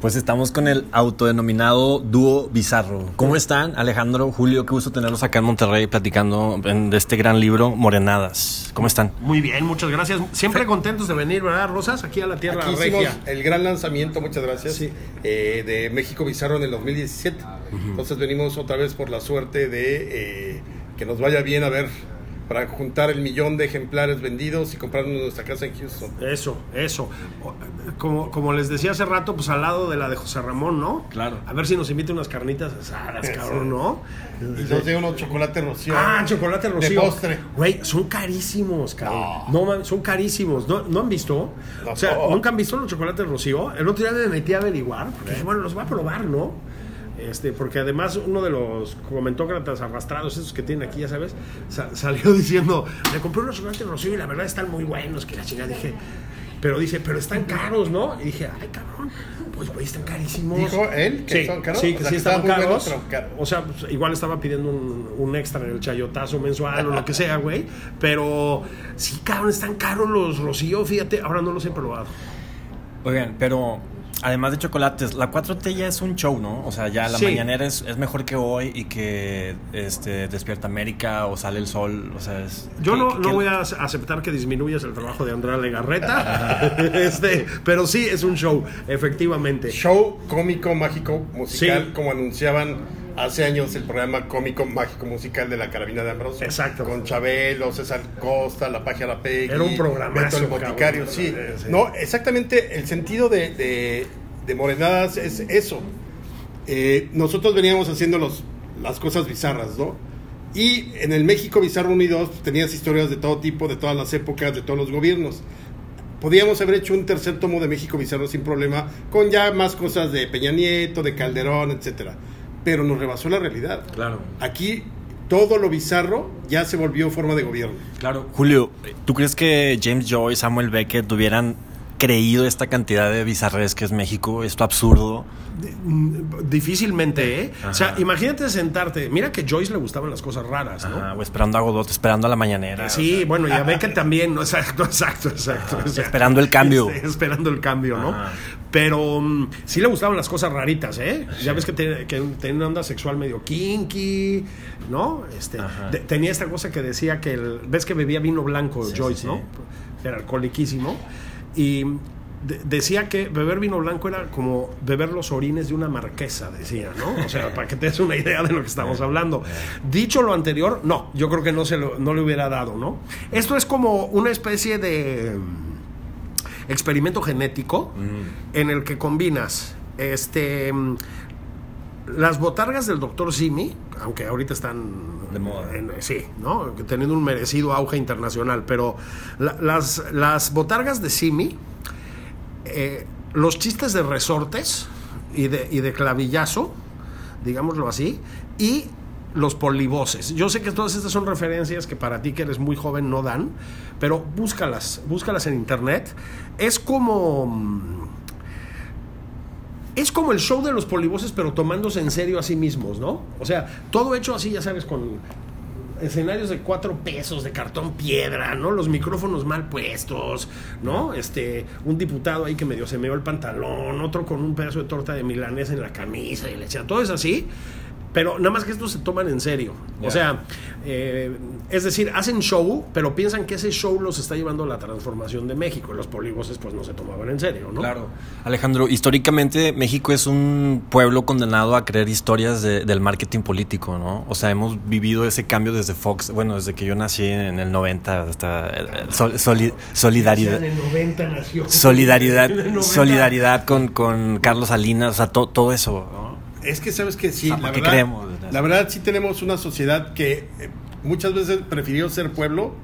Pues estamos con el autodenominado dúo bizarro. ¿Cómo están, Alejandro, Julio? Qué gusto tenerlos acá en Monterrey platicando de este gran libro, Morenadas. ¿Cómo están? Muy bien, muchas gracias. Siempre contentos de venir, ¿verdad, Rosas? Aquí a la Tierra Aquí Regia. hicimos el gran lanzamiento, muchas gracias, eh, de México Bizarro en el 2017. Entonces venimos otra vez por la suerte de eh, que nos vaya bien a ver para juntar el millón de ejemplares vendidos y comprarnos nuestra casa en Houston. Eso, eso. Como, como les decía hace rato, pues al lado de la de José Ramón, ¿no? Claro. A ver si nos invita unas carnitas asadas, cabrón, ¿no? Y nos dio unos chocolates rocío. Ah, chocolate De rocío. postre. Güey, son carísimos, cabrón. No, No. man, son carísimos. ¿No, ¿No han visto? No. O sea, ¿nunca han visto los chocolates rocío? El otro día me metí a averiguar. Porque dije, bueno, los voy a probar, ¿no? Este, porque además uno de los comentócratas arrastrados, esos que tienen aquí, ya sabes, sa- salió diciendo, me compré unos chocolates rocío y la verdad están muy buenos, que la chingada dije, pero dice, pero están caros, ¿no? Y dije, ay, cabrón, pues güey, están carísimos. ¿Dijo él que sí, son caros? Sí, O que sea, sí que estaban caros. buenos, pero caros. O sea, pues, igual estaba pidiendo un, un extra en el chayotazo mensual o lo que sea, güey. Pero sí, cabrón, están caros los rocío, fíjate, ahora no los he probado. Oigan, pero además de chocolates, la 4T ya es un show, ¿no? O sea, ya la Sí. mañanera es, es mejor que hoy y que este, Despierta América o Sale el Sol. O sea, es. Yo ¿qué- no, no voy a aceptar que disminuyas el trabajo de Andrea Legarreta, este, pero sí es un show, efectivamente. Show cómico, mágico, musical, Sí. como anunciaban hace años el programa cómico, mágico, musical de la Carabina de Ambrosio. Exacto. Con Chabelo, César Costa, La Pagia La Peggy. Era un programazo, Beto el Boticario, cabrón. sí. Sí. No, exactamente, el sentido de, de, de Morenadas es eso. Eh, nosotros veníamos haciendo los, las cosas bizarras, ¿no? Y en el México Bizarro 1 y 2 pues, tenías historias de todo tipo, de todas las épocas, de todos los gobiernos. Podíamos haber hecho un tercer tomo de México Bizarro sin problema, con ya más cosas de Peña Nieto, de Calderón, etcétera. Pero nos rebasó la realidad. Claro. Aquí todo lo bizarro ya se volvió forma de gobierno. Claro. Julio, ¿tú crees que James Joyce, Samuel Beckett hubieran creído esta cantidad de bizarres que es México, esto absurdo? Difícilmente, ¿eh? O sea, imagínate sentarte. Mira que Joyce le gustaban las cosas raras, ¿no? Ajá, o esperando a Godot, esperando a la mañanera. Sí, bueno, ya ve que también, ¿no? exacto, exacto, exacto. o sea, esperando el cambio. este, esperando el cambio, ¿no? Ajá. Pero mm, sí le gustaban las cosas raritas, ¿eh? Ya ves que, te- que tenía una onda sexual medio kinky, ¿no? Este, de- tenía esta cosa que decía que, el- ves que bebía vino blanco Sí, Joyce, sí, ¿no? Era alcoholiquísimo. Y de- decía que beber vino blanco era como beber los orines de una marquesa, decía, ¿no? O sea, para que te des una idea de lo que estamos hablando. Dicho lo anterior, no, yo creo que no, se lo- no le hubiera dado, ¿no? Esto es como una especie de mm, experimento genético en el que combinas este mm, las botargas del doctor Simi, aunque ahorita están De moda. sí, ¿no? Teniendo un merecido auge internacional, pero la- las, las botargas de Simi, eh, los chistes de resortes y de, y de clavillazo, digámoslo así, y los polivoces. Yo sé que todas estas son referencias que para ti que eres muy joven no dan, pero búscalas, búscalas en internet. Es como... es como el show de los polivoces, pero tomándose en serio a sí mismos, ¿no? O sea, todo hecho así, ya sabes, con escenarios de cuatro pesos, de cartón piedra, ¿no? Los micrófonos mal puestos, ¿no? Este, un diputado ahí que medio se meó el pantalón, otro con un pedazo de torta de milanesa en la camisa y le echa, todo es así. Pero nada más que estos se toman en serio. O sea, eh, es decir, hacen show, pero piensan que ese show los está llevando a la transformación de México. Los polivoces pues no se tomaban en serio, ¿no? Claro. Alejandro, históricamente México es un pueblo condenado a creer historias de- del marketing político, ¿no? O sea, hemos vivido ese cambio desde Fox, bueno, desde que yo nací en el 90 hasta sol- soli- solidaridad. En el 90 nació. Solidaridad, En el 90. solidaridad con, con Carlos Salinas, o sea, to- todo eso, ¿no? Es que sabes que sí, Ah, la ¿por qué verdad, la verdad sí tenemos una sociedad que eh, muchas veces prefirió ser pueblo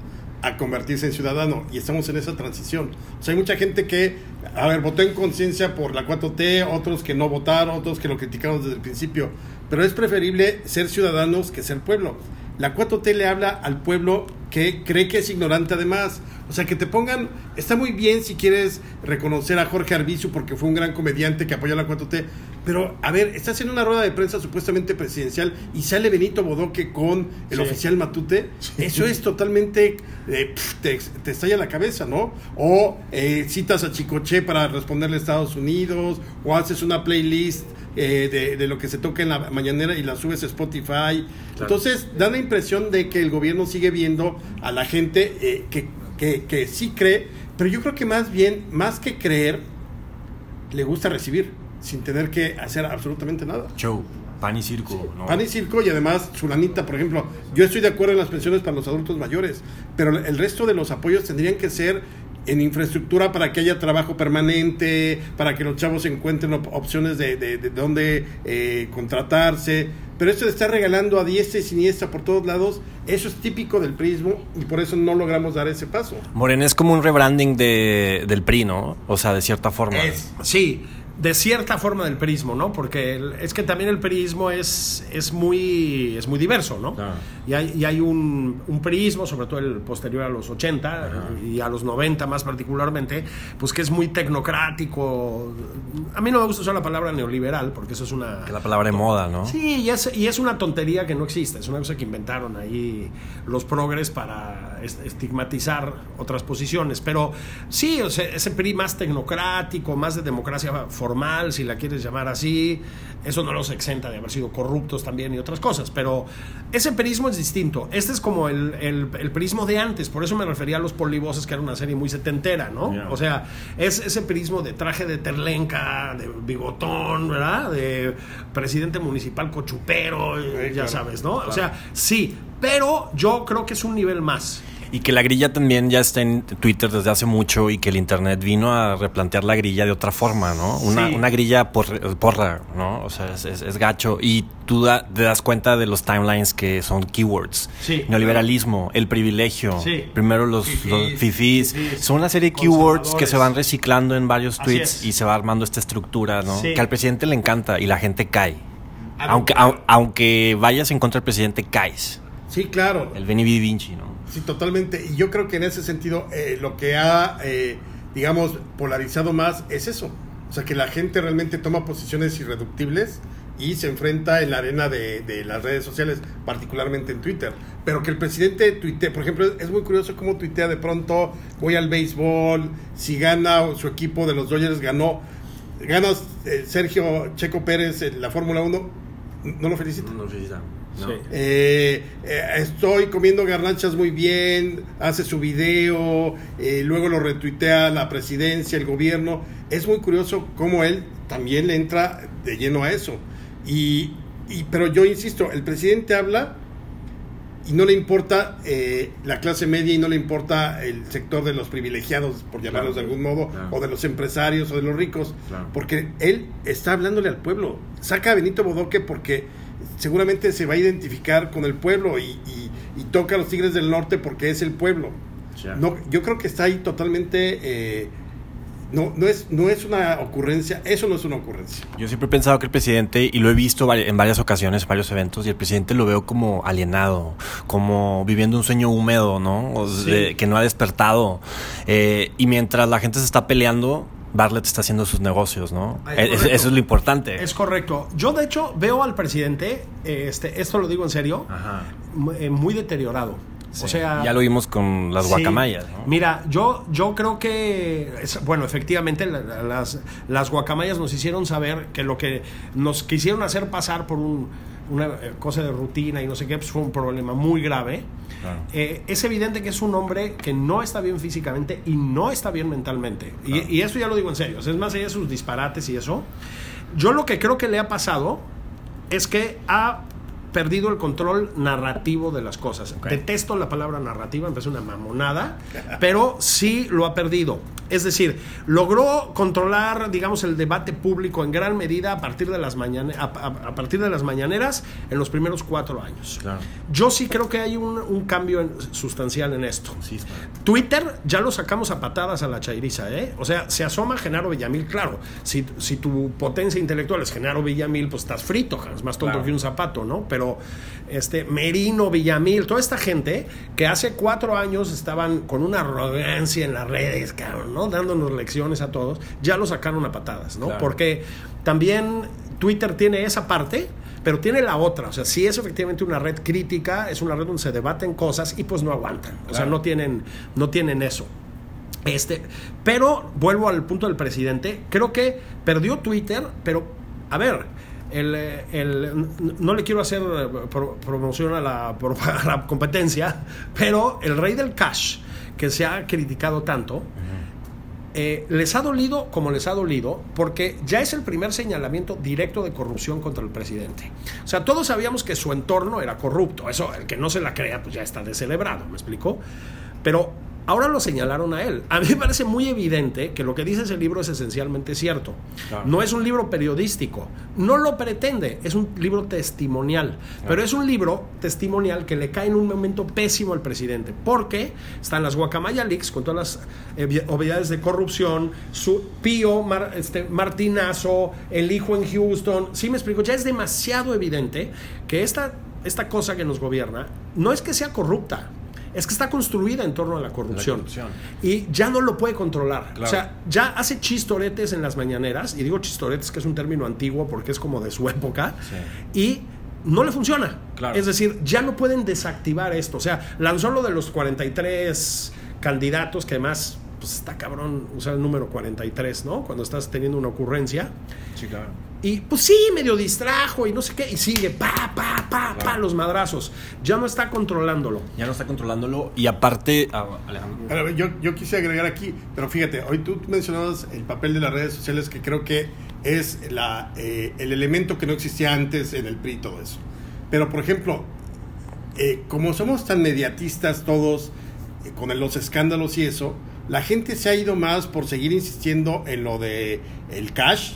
a convertirse en ciudadano y estamos en esa transición. O sea, hay mucha gente que, a ver, votó en conciencia por la 4T, otros que no votaron, otros que lo criticaron desde el principio, pero es preferible ser ciudadanos que ser pueblo. La 4T le habla al pueblo que cree que es ignorante además, O sea, que te pongan, está muy bien si quieres reconocer a Jorge Arbizu porque fue un gran comediante que apoyó la 4T, pero a ver, estás en una rueda de prensa supuestamente presidencial y sale Benito Bodoque con el Sí. oficial Matute, eso es totalmente, eh, pf, te, te estalla la cabeza, ¿no? O eh, citas a Chicoche para responderle a Estados Unidos, o haces una playlist eh, de, de lo que se toca en la mañanera y la subes a Spotify. Entonces, da la impresión de que el gobierno sigue viendo a la gente eh, que, que, que sí cree, pero yo creo que más bien, más que creer, le gusta recibir, sin tener que hacer absolutamente nada. Show, pan y circo, ¿no? Pan y circo y además su lanita, por ejemplo, yo estoy de acuerdo en las pensiones para los adultos mayores, pero el resto de los apoyos tendrían que ser en infraestructura para que haya trabajo permanente, para que los chavos encuentren op- opciones de, de, de dónde eh, contratarse. Pero esto de estar regalando a diestra y siniestra por todos lados, eso es típico del prismo y por eso no logramos dar ese paso. Morena es como un rebranding de, del PRI, ¿no? O sea, de cierta forma. Es- sí, de cierta forma del prismo, ¿no? Porque el- es que también el prismo es, es, muy, es muy diverso, ¿no? Claro. Y hay, y hay un, un prismo, sobre todo el posterior a los 80 y a los 90 más particularmente, pues que es muy tecnocrático. A mí no me gusta usar la palabra neoliberal, porque eso es una... Que la palabra de moda, ¿no? Sí, y es, y es una tontería que no existe, es una cosa que inventaron ahí los progres para estigmatizar otras posiciones, pero sí, o sea, ese PRI más tecnocrático, más de democracia formal, si la quieres llamar así, eso no los exenta de haber sido corruptos también y otras cosas, pero ese perismo es distinto, este es como el, el, el perismo de antes, por eso me refería a Los Polivoces, que era una serie muy setentera, ¿no? O sea, es ese perismo de traje de terlenca, de bigotón, ¿verdad? De presidente municipal cochupero, Sí, ya claro, sabes, ¿no? claro. O sea, sí, pero yo creo que es un nivel más. Y que la grilla también ya está en Twitter desde hace mucho y que el Internet vino a replantear la grilla de otra forma, ¿no? Una, Sí. una grilla por, porra, ¿no? O sea, es, es- es gacho. Y tú da- te das cuenta de los timelines que son keywords. Sí. Neoliberalismo, el privilegio. Sí. Primero los Fifís, los fifís. fifís, Son una serie de keywords que se van reciclando en varios tweets y se va armando esta estructura, ¿no? Sí. Que al presidente le encanta y la gente cae. Aunque, au- aunque vayas en contra del presidente, caes. Sí, claro. El Beni Vinci, ¿no? Sí, totalmente. Y yo creo que en ese sentido eh, lo que ha, eh, digamos, polarizado más es eso. O sea, que la gente realmente toma posiciones irreductibles y se enfrenta en la arena de, de las redes sociales, particularmente en Twitter. Pero que el presidente tuitea, por ejemplo, es muy curioso cómo tuitea de pronto, voy al béisbol, si gana su equipo de los Dodgers ganó, gana eh, Sergio Checo Pérez en la Fórmula 1, no lo felicita. Sí. Eh, eh, estoy comiendo garnachas muy bien, hace su video, eh, luego lo retuitea la presidencia, el gobierno. Es muy curioso cómo él también le entra de lleno a eso. Y, y- pero yo insisto, el presidente habla y no le importa eh, la clase media y no le importa el sector de los privilegiados, por llamarlos de algún modo, claro. o de los empresarios o de los ricos, Claro. porque él está hablándole al pueblo. Saca a Benito Bodoque porque seguramente se va a identificar con el pueblo y, y- y toca a los Tigres del Norte porque es el pueblo. No, yo creo que está ahí totalmente... eh, no, no, es, no es una ocurrencia, eso no es una ocurrencia. Yo siempre he pensado que el presidente, y lo he visto en varias ocasiones, en varios eventos, y el presidente lo veo como alienado, como viviendo un sueño húmedo, ¿no? O Sí. de- que no ha despertado. Eh, y mientras la gente se está peleando, Bartlett está haciendo sus negocios, ¿no? Es Eh, correcto. eso es lo importante. Es correcto. Yo, de hecho, veo al presidente, este, esto lo digo en serio, Ajá. eh, muy deteriorado. O sea, ya lo vimos con las Sí. guacamayas, ¿no? Mira, yo, yo creo que, es- bueno, efectivamente la- la- las, las guacamayas nos hicieron saber que lo que nos quisieron hacer pasar por un- una eh, cosa de rutina y no sé qué, pues fue un problema muy grave. Claro. Eh, es evidente que es un hombre que no está bien físicamente y no está bien mentalmente. Y, y eso ya lo digo en serio. Es más allá de sus disparates y eso. Yo lo que creo que le ha pasado es que ha perdido el control narrativo de las cosas. Detesto la palabra narrativa, me parece una mamonada, pero sí lo ha perdido. Es decir, logró controlar, digamos, el debate público en gran medida a partir de las, mañane- a, a- a partir de las mañaneras en los primeros cuatro años. Claro. Yo sí creo que hay un, un cambio en- sustancial en esto. Sí. Twitter ya lo sacamos a patadas a la chairiza, ¿eh? O sea, se asoma Genaro Villamil, claro. Si, si tu potencia intelectual es Genaro Villamil, pues estás frito, es más tonto Claro. que un zapato, ¿no? pero este Merino, Villamil, toda esta gente que hace cuatro años estaban con una arrogancia en las redes, cabrón, ¿no? Dándonos lecciones a todos, ya lo sacaron a patadas, ¿no? Claro. Porque también Twitter tiene esa parte, pero tiene la otra. O sea, sí es efectivamente una red crítica, es una red donde se debaten cosas y pues no aguantan. O sea, no tienen, no tienen eso. Este, pero vuelvo al punto del presidente. Creo que perdió Twitter, pero a ver, el, el- no le quiero hacer eh, pro- promoción a la, a la competencia, pero el rey del cash, que se ha criticado tanto, eh, les ha dolido como les ha dolido, porque ya es el primer señalamiento directo de corrupción contra el presidente. O sea, todos sabíamos que su entorno era corrupto. Eso, el que no se la crea, pues ya está descelebrado, ¿me explicó? Pero ahora lo señalaron a él. A mí me parece muy evidente que lo que dice ese libro es esencialmente cierto. Claro. No es un libro periodístico, no lo pretende, es un libro testimonial, pero es un libro testimonial que le cae en un momento pésimo al presidente, porque están las guacamaya leaks con todas las eh, obviedades de corrupción, su Pío Mar- este, Martinazo, el hijo en Houston, sí me explico, ya es demasiado evidente que esta, esta cosa que nos gobierna no es que sea corrupta, es que está construida en torno a la corrupción. corrupción. Y ya no lo puede controlar. Claro. O sea, ya hace chistoretes en las mañaneras, y digo chistoretes que es un término antiguo porque es como de su época, y no le funciona. Claro. Es decir, ya no pueden desactivar esto. O sea, lanzó lo de los 43 candidatos, que además, pues está cabrón usar el número 43, ¿no? Cuando estás teniendo una ocurrencia. Sí, claro. Y pues sí, medio distrajo y no sé qué, y sigue, pa, pa, pa, pa, los madrazos. Ya no está controlándolo. Ya no está controlándolo y aparte, ah, Alejandro. Yo, yo quise agregar aquí, pero fíjate, hoy tú mencionabas el papel de las redes sociales que creo que es la, eh, el elemento que no existía antes en el PRI y todo eso. Pero, por ejemplo, eh, como somos tan mediatistas todos eh, con los escándalos y eso, la gente se ha ido más por seguir insistiendo en lo de el cash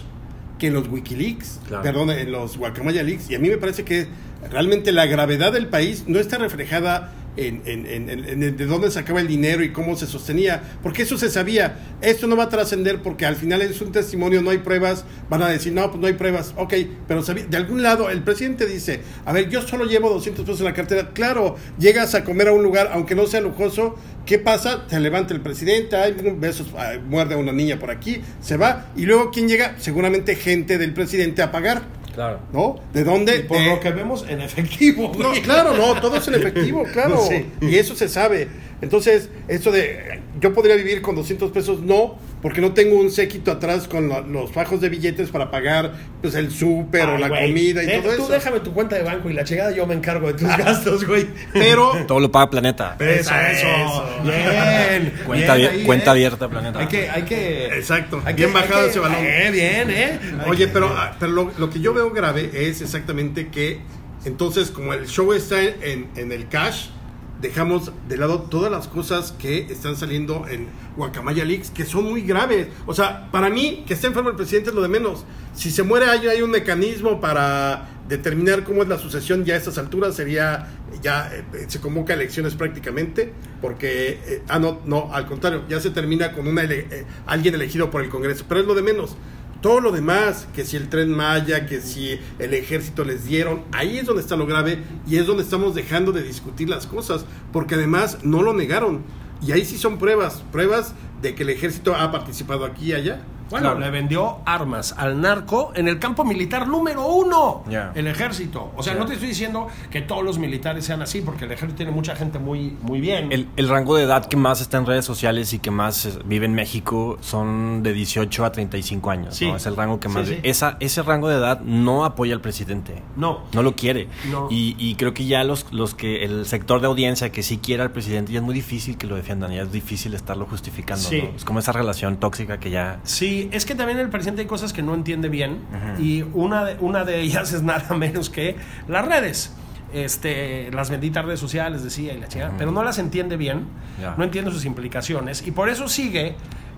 que en los Wikileaks, Claro. perdón, en los Guacamaya Leaks. Y a mí me parece que realmente la gravedad del país no está reflejada en, en- en- en- de dónde sacaba el dinero y cómo se sostenía, porque eso se sabía. Esto no va a trascender porque al final es un testimonio, no hay pruebas. Van a decir, no, pues no hay pruebas. Ok, pero sabía- de algún lado el presidente dice, a ver, yo solo llevo 200 pesos en la cartera. Claro, llegas a comer a un lugar, aunque no sea lujoso, ¿qué pasa? Te levanta el presidente, hay besos, ah, muerde a una niña por aquí, se va. Y luego, ¿quién llega? Seguramente gente del presidente a pagar. Claro. ¿No? ¿De dónde? Y por De- lo que vemos en efectivo. no, claro, no, todo es en efectivo, claro. Sí. Y eso se sabe. Entonces, eso de yo podría vivir con 200 pesos, no, porque no tengo un séquito atrás con lo- los fajos de billetes para pagar pues el súper o la comida y Eh, todo Tú eso. déjame tu cuenta de banco y la chingada yo me encargo de tus gastos, güey. Pero Todo lo paga Planeta. Eso, eso. Bien. Cuenta, bien ahí, cuenta eh. abierta Planeta. Hay que, hay que. Exacto. hay Bien hay bajado que- ese balón. Eh, bien, ¿eh? Oye, que- pero, ah, pero lo, lo que yo veo grave es exactamente que entonces como el show está en, en el cash, dejamos de lado todas las cosas que están saliendo en Guacamaya Leaks, que son muy graves. O sea, para mí, que esté enfermo el presidente es lo de menos. Si se muere, hay, un mecanismo para determinar cómo es la sucesión ya a estas alturas. Sería, ya eh, se convoca elecciones prácticamente, porque, eh, ah, no, no, al contrario, ya se termina con una ele- eh, alguien elegido por el Congreso. Pero es lo de menos. Todo lo demás, que si el tren Maya, que si el ejército les dieron, ahí es donde está lo grave y es donde estamos dejando de discutir las cosas, porque además no lo negaron. Y ahí sí son pruebas, pruebas de que el ejército ha participado aquí y allá. Bueno, Claro. le vendió armas al narco en el campo militar número uno, el ejército. O sea, no te estoy diciendo que todos los militares sean así, porque el ejército tiene mucha gente muy, muy bien. El, el rango de edad que más está en redes sociales y que más eh, vive en México son de 18 a 35 años. Sí. ¿no? Es el rango que más. sí. Esa, ese rango de edad no apoya al presidente. No. No lo quiere. No. Y, y creo que ya los, los que el sector de audiencia que sí quiere al presidente ya es muy difícil que lo defiendan, ya es difícil estarlo justificando. Sí. ¿no? Es como esa relación tóxica que ya. Sí, es que también el presidente hay cosas que no entiende bien y una de, una de ellas es nada menos que las redes. Este, las benditas redes sociales, decía, y la chingada, pero no las entiende bien, no entiende sus implicaciones y por eso sigue,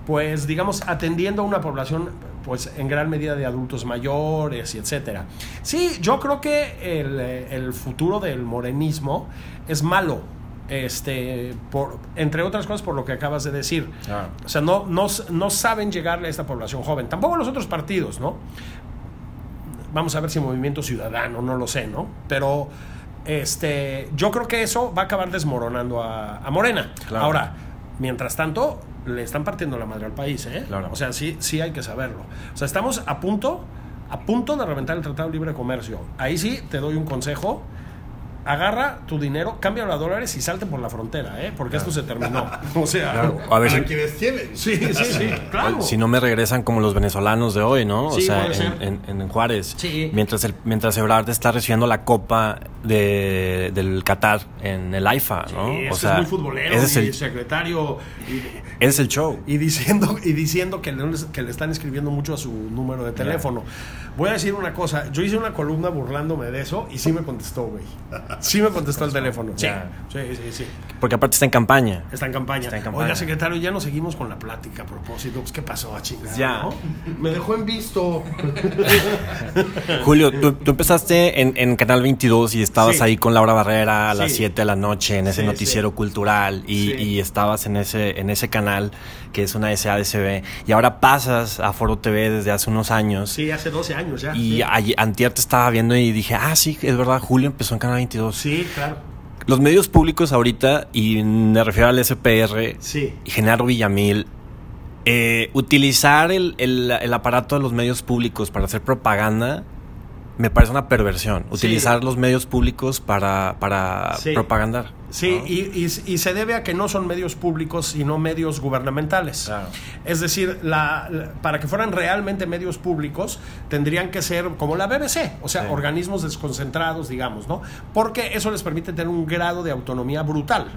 pues, digamos, atendiendo a una población, pues, en gran medida de adultos mayores y etcétera. Sí, yo creo que el, eh, el futuro del morenismo es malo, este, por, entre otras cosas por lo que acabas de decir. Claro. O sea, no, no, no saben llegarle a esta población joven. Tampoco los otros partidos, ¿no? vamos a ver si Movimiento Ciudadano, no lo sé, ¿no? Pero este, yo creo que eso va a acabar desmoronando a, a Morena. Claro. Ahora, mientras tanto, le están partiendo la madre al país, ¿eh? Claro. O sea, sí, sí hay que saberlo. O sea, estamos a punto, a punto de reventar el Tratado de Libre Comercio. Ahí sí te doy un consejo. Agarra tu dinero, cámbialo a dólares y salte por la frontera, ¿eh? Porque esto se terminó. O sea, Claro. A ver Para si, quienes tienen. sí, sí, sí, claro. si no me regresan como los venezolanos de hoy, ¿no? O Sí, sea, puede ser. en, en- en Juárez. Sí. Mientras, el, mientras Ebrard está recibiendo la copa de, del Qatar en el AIFA, ¿no? Sí, o ese sea, es muy futbolero, ese es y el, secretario. y- es el show. y diciendo y diciendo que le, que le están escribiendo mucho a su número de teléfono. Voy a decir una cosa, yo hice una columna burlándome de eso y sí me contestó, güey. Sí me contestó el teléfono. Sí, sí, sí, sí. Porque aparte está en campaña. Está en campaña. Está en campaña. Oiga, secretario, ya nos seguimos con la plática a propósito. Pues, ¿qué pasó a chingar? Ya. ¿no? Me dejó en visto. Julio, tú, tú empezaste en, en Canal 22 y estabas Sí. ahí con Laura Barrera a las Sí. 7 de la noche en ese Sí, noticiero sí. cultural y, Sí. y estabas en ese, en ese canal que es una SADCB y ahora pasas a Foro TV desde hace unos años Sí, hace 12 años ya. y sí. ayer- antier te estaba viendo y dije, ah, sí, es verdad, Julio empezó en Canal 22. Sí, claro. Los medios públicos ahorita, y me refiero al SPR Sí. y Genaro Villamil, eh, utilizar el, el- el aparato de los medios públicos para hacer propaganda me parece una perversión. Sí. Utilizar los medios públicos para, para Sí. propagandar. Sí, ¿no? y, y- y se debe a que no son medios públicos, sino medios gubernamentales. Claro. Es decir, la- la- para que fueran realmente medios públicos, tendrían que ser como la BBC, o sea, Sí. organismos desconcentrados, digamos, ¿no? Porque eso les permite tener un grado de autonomía brutal.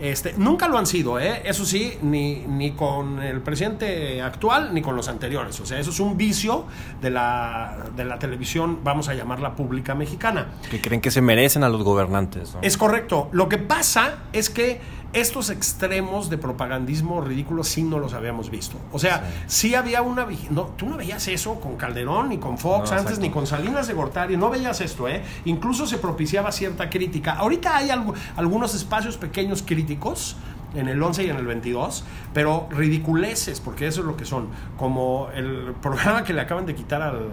Este, nunca lo han sido, ¿eh? eso sí, ni, ni con el presidente actual ni con los anteriores. O sea, eso es un vicio de la, de la televisión, vamos a llamarla pública mexicana. Que creen que se merecen a los gobernantes. ¿no? Es correcto. Lo que pasa es que estos extremos de propagandismo ridículo sí no los habíamos visto. O sea, sí, había una... No, tú no veías eso con Calderón, ni con Fox, No, antes ni con Salinas de Gortari. No veías esto, ¿eh? Incluso se propiciaba cierta crítica. Ahorita hay algu- algunos espacios pequeños críticos en el 11 y en el 22, pero ridiculeces, porque eso es lo que son. Como el programa que le acaban de quitar al,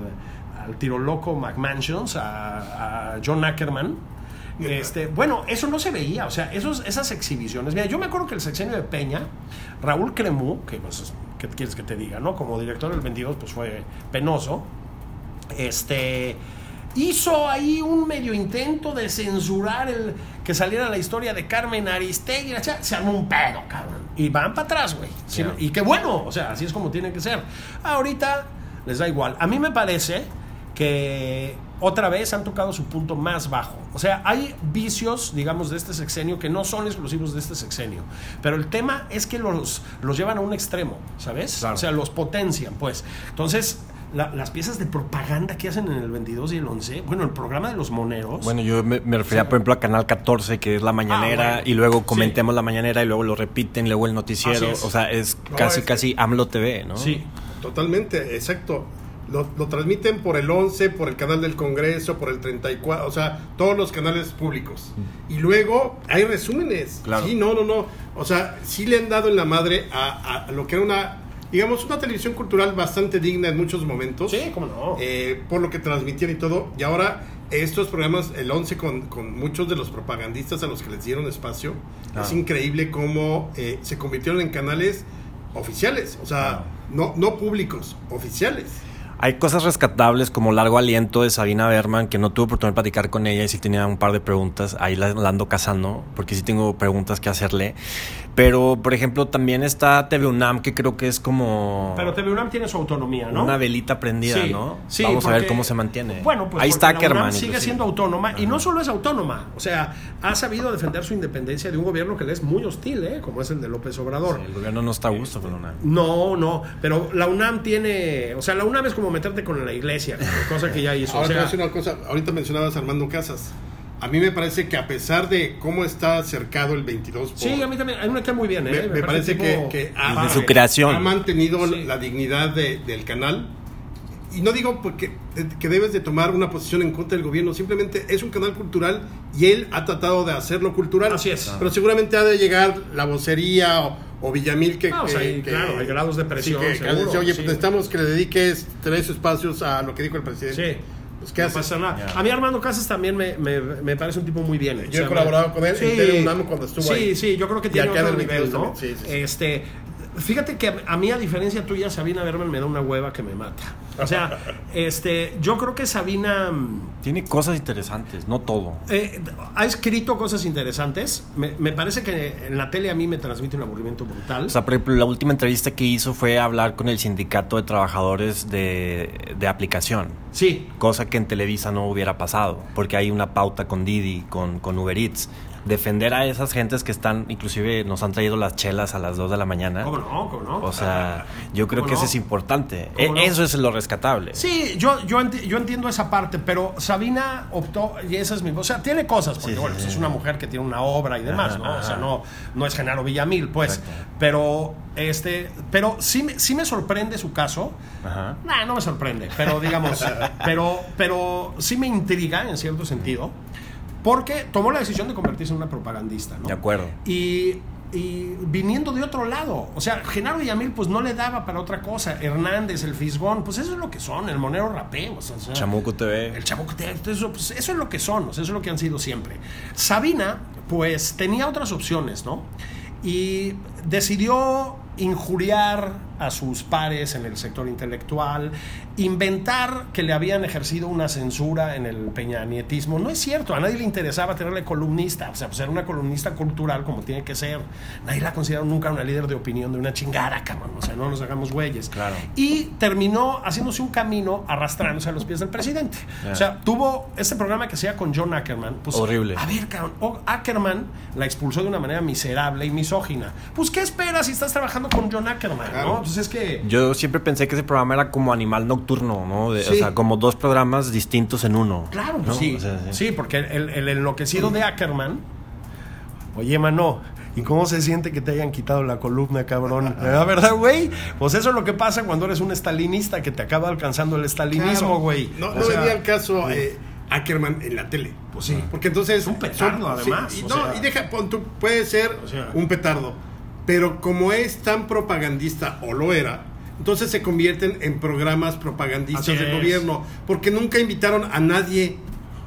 al tiro loco McMansions, a, a John Ackerman. Este, bueno, eso no se veía, o sea, esos, esas exhibiciones. Mira, yo me acuerdo que el sexenio de Peña, Raúl Cremú, que pues, ¿qué quieres que te diga, no? Como director del 22, pues fue penoso. Este hizo ahí un medio intento de censurar el que saliera la historia de Carmen Aristegui, cha- se armó un pedo, cabrón. Y van para atrás, güey. Sí. Y qué bueno, o sea, así es como tiene que ser. Ahorita les da igual. A mí me parece que otra vez han tocado su punto más bajo. O sea, hay vicios, digamos, de este sexenio que no son exclusivos de este sexenio. Pero el tema es que los, los llevan a un extremo, ¿sabes? Claro. O sea, los potencian, pues. Entonces, la- las piezas de propaganda que hacen en el 22 y el 11, bueno, el programa de los moneros. Bueno, yo me, me refería, por ejemplo, a Canal 14, que es la mañanera, Ah, bueno. y luego Sí. comentemos la mañanera, y luego lo repiten, luego el noticiero. O sea, es No, casi, es casi AMLO TV, ¿no? sí. Totalmente, exacto. Lo, lo transmiten por el 11, por el canal del Congreso, por el 34, o sea, todos los canales públicos. Y luego hay resúmenes. Claro. Sí, no, no, no. O sea, sí le han dado en la madre a, a lo que era una, digamos, una televisión cultural bastante digna en muchos momentos. Sí, cómo no. eh, por lo que transmitían y todo. Y ahora estos programas, el 11 con, con muchos de los propagandistas a los que les dieron espacio, Ah. es increíble cómo eh, se convirtieron en canales oficiales, o sea, Ah. no, no públicos, oficiales. Hay cosas rescatables como Largo Aliento de Sabina Berman, que no tuve oportunidad de platicar con ella y sí tenía un par de preguntas. Ahí la, la ando cazando, porque sí tengo preguntas que hacerle. Pero, por ejemplo, también está TV UNAM, que creo que es como Pero TV UNAM tiene su autonomía, ¿no? una velita prendida, Sí, ¿no? sí, Vamos a ver cómo se mantiene. Bueno, pues Ahí está la. UNAM sigue inclusive. siendo autónoma y no solo es autónoma, o sea, ha sabido defender su independencia de un gobierno que le es muy hostil, ¿eh? como es el de López Obrador. Sí, el gobierno no está a gusto con UNAM. No, no, pero la UNAM tiene, o sea, la UNAM es como meterte con la iglesia, cosa que ya hizo. Ahora o sea, una cosa, ahorita mencionabas a Armando Casas. A mí me parece que a pesar de cómo está cercado el 22 por- sí, a mí también, a mí me cae muy bien, ¿eh? me, me parece que, que Desde su creación. ha mantenido Sí. la dignidad de- del canal. Y no digo porque que debes de tomar una posición en contra del gobierno, simplemente es un canal cultural y él ha tratado de hacerlo cultural. Así es. Pero seguramente ha de llegar la vocería o, o Villamil que... Ah, o sea, que- hay- que- claro, hay grados de presión, sí, que- seguro, dice, Oye, sí. pues necesitamos que le dediques tres espacios a lo que dijo el presidente. Sí. Pues, ¿qué no haces? pasa nada. Ya. A mí Armando Casas también me, me, me parece un tipo muy bien. Yo he colaborado con él en TV UNAM cuando estuvo sí, ahí. Sí, yo creo que tiene en otro el nivel, 22 ¿no? sí, sí, sí. Este, fíjate que a mí, a diferencia tuya, Sabina Berman me da una hueva que me mata. O sea, este, yo creo que Sabina... mm, Tiene cosas interesantes, no todo. eh, ha escrito cosas interesantes. Me, me parece que en la tele a mí me transmite un aburrimiento brutal. O sea, por ejemplo, la última entrevista que hizo fue hablar con el sindicato de trabajadores de, de aplicación. sí, Cosa que en Televisa no hubiera pasado, porque hay una pauta con Didi, con, con Uber Eats. Defender a esas gentes que están, inclusive nos han traído las chelas a las 2 de la mañana. ¿cómo no? ¿Cómo no? O sea, yo creo ¿Cómo que eso es importante. E-. Eso es lo rescatable. Sí, yo, yo, enti- yo entiendo esa parte, pero Sabina optó, y esa es mi... O sea, tiene cosas, porque Sí, sí, bueno, pues sí. es una mujer que tiene una obra y demás, Ajá, ¿no? O sea, no, no es Genaro Villamil, pues. Exacto. Pero, este, pero sí, me- sí me sorprende su caso. Ajá. Nah, no me sorprende, pero digamos, pero, pero sí me intriga en cierto sentido, porque tomó la decisión de convertirse en una propagandista, ¿no? De acuerdo. Y, y viniendo de otro lado, o sea, Genaro Villamil pues no le daba para otra cosa, Hernández, el Fisgón, pues eso es lo que son, el Monero Rapé, o sea, Chamuco TV. el Chamuco Te- eso, pues, eso es lo que son, o sea, eso es lo que han sido siempre. Sabina, pues tenía otras opciones, ¿no? Y decidió injuriar a sus pares en el sector intelectual, inventar que le habían ejercido una censura en el peñanietismo. No es cierto, a nadie le interesaba tenerle columnista, o sea, pues era una columnista cultural como tiene que ser. Nadie la consideró nunca una líder de opinión de una chingada, cabrón, o sea, no nos hagamos güeyes. Claro. Y terminó haciéndose un camino arrastrándose a los pies del presidente. O sea, tuvo este programa que hacía con John Ackerman. Pues, Horrible. A ver, cabrón, o- Ackerman la expulsó de una manera miserable y misógina. Pues, ¿qué esperas si estás trabajando con John Ackerman? Claro. ¿no? Entonces es que. Yo siempre pensé que ese programa era como Animal Nocturno, ¿no? De- O sea, como dos programas distintos en uno. Claro, ¿no? pues sí. O sea, sí. porque el, el enloquecido de Ackerman. Oye, mano. ¿Y cómo se siente que te hayan quitado la columna, cabrón? ¿La verdad, güey? Pues eso es lo que pasa cuando eres un estalinista que te acaba alcanzando el estalinismo, Claro. güey. No, no sea, venía al caso eh, Ackerman en la tele. Pues sí. Porque entonces. Es un petardo, además, y no, sea. y deja, pon tú, puede ser O sea. un petardo. Pero como es tan propagandista, o lo era, entonces se convierten en programas propagandistas del gobierno. Porque nunca invitaron a nadie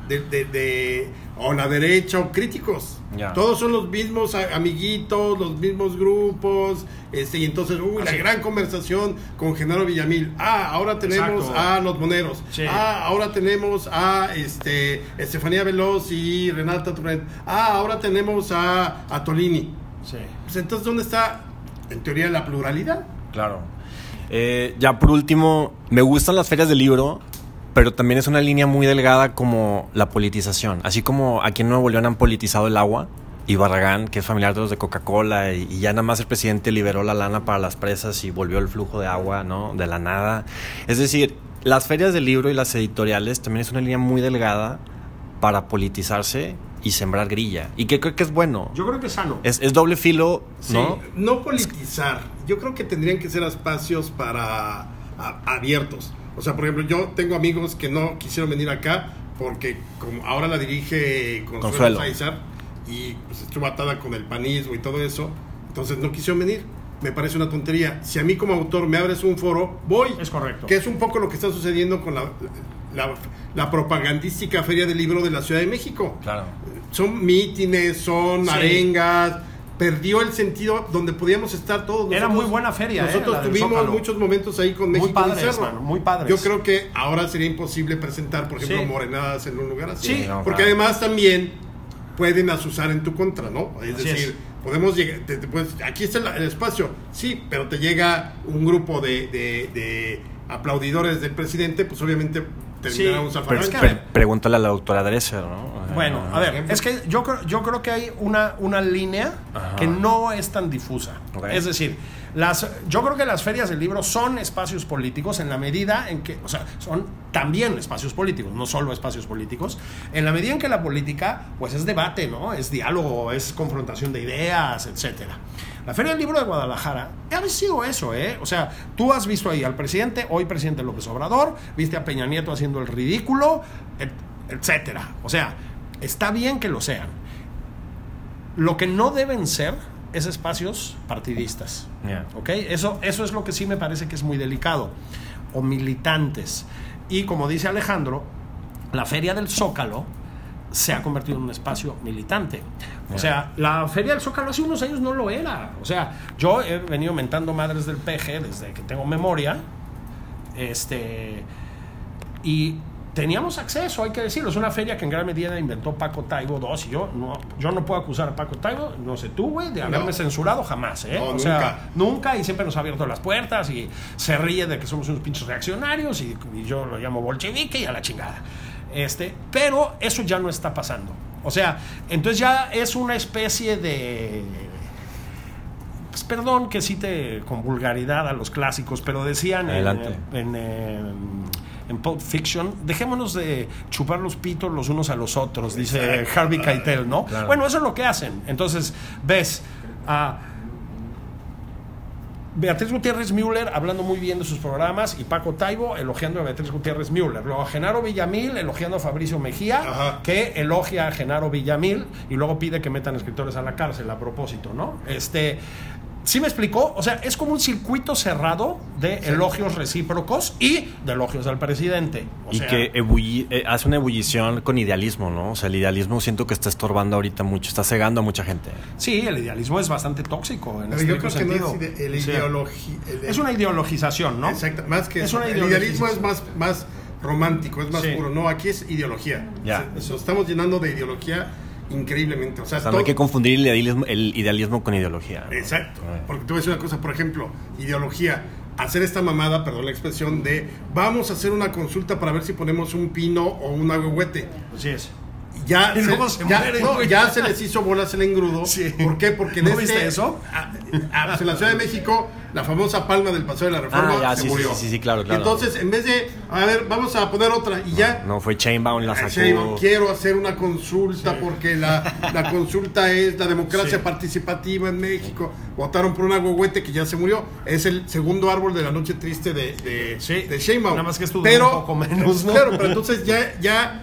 de, de- de- o la derecha o críticos. Todos son los mismos amiguitos, los mismos grupos. Este, y entonces, uy, la Así es. gran conversación con Genaro Villamil. Ah, ahora tenemos Exacto. a los moneros. Sí. Ah, ahora tenemos a este, Estefanía Veloz y Renata Turrent. Ah, ahora tenemos a, a Tolini. Sí. Pues entonces, ¿dónde está, en teoría, la pluralidad? Claro. Eh, ya por último, me gustan las ferias del libro, pero también es una línea muy delgada como la politización. Así como aquí en Nuevo León han politizado el agua y Barragán, que es familiar de los de Coca-Cola, y, y ya nada más el presidente liberó la lana para las presas y volvió el flujo de agua, ¿no? De la nada. Es decir, las ferias del libro y las editoriales también es una línea muy delgada para politizarse y sembrar grilla. Y que creo que es bueno. Yo creo que es sano. Es, es doble filo, ¿no? Sí, no politizar. Yo creo que tendrían que ser espacios para a- abiertos. O sea, por ejemplo, yo tengo amigos que no quisieron venir acá porque como ahora la dirige Consuelo, Consuelo. Y pues, estuvo atada con el panismo y todo eso, entonces no quisieron venir. Me parece una tontería. Si a mí como autor me abres un foro, voy. Es correcto. Que es un poco lo que está sucediendo con la, la, la propagandística Feria del Libro de la Ciudad de México Claro. Son mítines, son Sí. arengas. Perdió el sentido donde podíamos estar todos. Era muy buena feria, ¿eh? Nosotros tuvimos muchos momentos ahí con Muy México padres, Bizarro. mano, muy padres. Yo creo que ahora sería imposible presentar, por ejemplo, Sí. morenadas en un lugar así. Sí. No, Porque claro. además también pueden asusar en tu contra, ¿no? Es Así decir, es. podemos llegar, te- te puedes- aquí está el, el espacio, sí, pero te llega un grupo de, de- de aplaudidores del presidente, pues obviamente terminará Sí, un Pero, zafarrancho. es que, a pre- ver. pregúntale a la doctora Dresser, ¿no? Bueno, a ver, es que yo creo, yo creo que hay una, una línea Ajá. que no es tan difusa. Es decir, las, yo creo que las ferias del libro son espacios políticos en la medida en que, o sea, son también espacios políticos, no solo espacios políticos, en la medida en que la política, pues es debate, ¿no? Es diálogo, es confrontación de ideas, etcétera. La Feria del Libro de Guadalajara ha sido eso, ¿eh? O sea, tú has visto ahí al presidente, hoy presidente López Obrador, viste a Peña Nieto haciendo el ridículo, et- etcétera. O sea, está bien que lo sean. Lo que no deben ser es espacios partidistas. ¿Ok? Eso, eso es lo que sí me parece que es muy delicado. O militantes. Y como dice Alejandro, la Feria del Zócalo se ha convertido en un espacio militante. O sea, la Feria del Zócalo hace unos años no lo era. O sea, yo he venido mentando madres del PG desde que tengo memoria. Este. Y teníamos acceso, hay que decirlo. Es una feria que en gran medida inventó Paco Taibo II. Y yo no, yo no puedo acusar a Paco Taibo, no sé tú, güey, de haberme No. censurado jamás, ¿eh? No, o nunca. sea, nunca y siempre nos ha abierto las puertas y se ríe de que somos unos pinches reaccionarios y, y yo lo llamo bolchevique y a la chingada. Este, pero eso ya no está pasando. O sea, entonces ya es una especie de pues perdón que cite con vulgaridad a los clásicos, pero decían en, en Pulp Fiction, dejémonos de chupar los pitos los unos a los otros, dice Harvey Keitel, ¿no? Claro. Bueno, eso es lo que hacen. Entonces, ves a Beatriz Gutiérrez Müller hablando muy bien de sus programas y Paco Taibo elogiando a Beatriz Gutiérrez Müller. Luego a Genaro Villamil elogiando a Fabricio Mejía, Ajá. que elogia a Genaro Villamil y luego pide que metan escritores a la cárcel a propósito, ¿no? Este. ¿Sí me explicó? O sea, es como un circuito cerrado de elogios recíprocos y de elogios al presidente. O y sea, que ebulli- eh, hace una ebullición con idealismo, ¿no? O sea, el idealismo siento que está estorbando ahorita mucho, está cegando a mucha gente. Sí, el idealismo es bastante tóxico en Pero este yo creo que no es ide- el Sí. ideologi- el- Es una ideologización, ¿no? Exacto, más que Es una el idealismo es más, más romántico, es más Sí. puro. No, aquí es ideología. Ya. Eso, estamos llenando de ideología increíblemente. O sea, O sea, no todo- hay que confundir el idealismo, el idealismo con ideología. ¿no? Exacto. Ah. Porque te voy a decir una cosa, por ejemplo, ideología. Hacer esta mamada, perdón la expresión, de vamos a hacer una consulta para ver si ponemos un pino o un agüehuete. Así es. Ya, Y se, ya, no, ya se les hizo bolas el engrudo. Sí. ¿Por qué? Porque en ¿No este- viste eso? a- a- pues en la Ciudad de México, la famosa palma del Paseo de la Reforma Ah, ya, se sí, murió. sí, sí, sí, claro, claro. entonces, en vez de, a ver, vamos a poner otra y ya. No, fue Chainbound la Ah, sacó. Sheinbaum, quiero hacer una consulta porque la, la consulta es la democracia Sí. participativa en México. Votaron por un agüehuete que ya se murió. Es el segundo árbol de la noche triste de, de, Sí. de Sheinbaum. Nada más que esto duró pero, un poco menos, ¿no? Claro, pero entonces ya, ya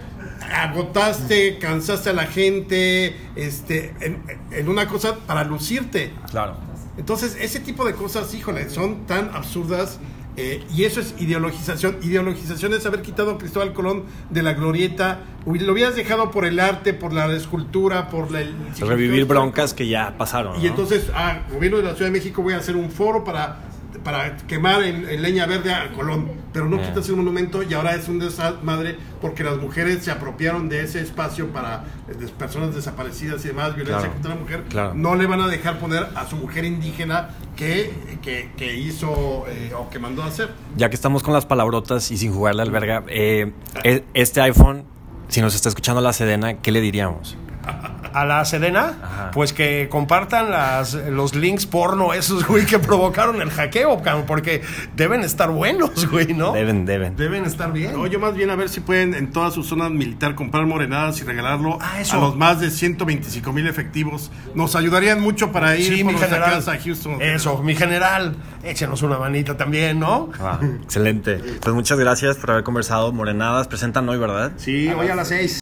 agotaste, cansaste a la gente este, en, en una cosa para lucirte. Claro. Entonces, ese tipo de cosas, híjole, son tan absurdas. eh, y eso es ideologización. Ideologización es haber quitado a Cristóbal Colón de la glorieta. Lo hubieras dejado por el arte, por la escultura, por la, el Revivir broncas que ya pasaron. Y ¿no? entonces, ah, gobierno de la Ciudad de México, voy a hacer un foro para, para quemar en, en leña verde a Colón. Pero no Eh. quitas el monumento y ahora es un desmadre porque las mujeres se apropiaron de ese espacio para eh, personas desaparecidas y demás, violencia Claro, contra la mujer. claro. No le van a dejar poner a su mujer indígena que, que, que hizo eh, o que mandó a hacer. Ya que estamos con las palabrotas y sin jugarle al verga, eh, e- este iPhone, si nos está escuchando la Sedena, ¿qué le diríamos? A la Sedena, Ajá. pues que compartan las, los links porno esos, güey, que provocaron el hackeo, porque deben estar buenos, güey, ¿no? Deben, deben. Deben estar bien. No, yo más bien a ver si pueden en toda su zona militar comprar morenadas y regalarlo Ah, eso. a los más de 125 mil efectivos. Nos ayudarían mucho para ir Sí, por mi general. casa a Houston. Eso, mi general, échenos una manita también, ¿no? Ah, excelente. Pues muchas gracias por haber conversado. Morenadas presentan hoy, ¿verdad? Sí, hoy a las seis.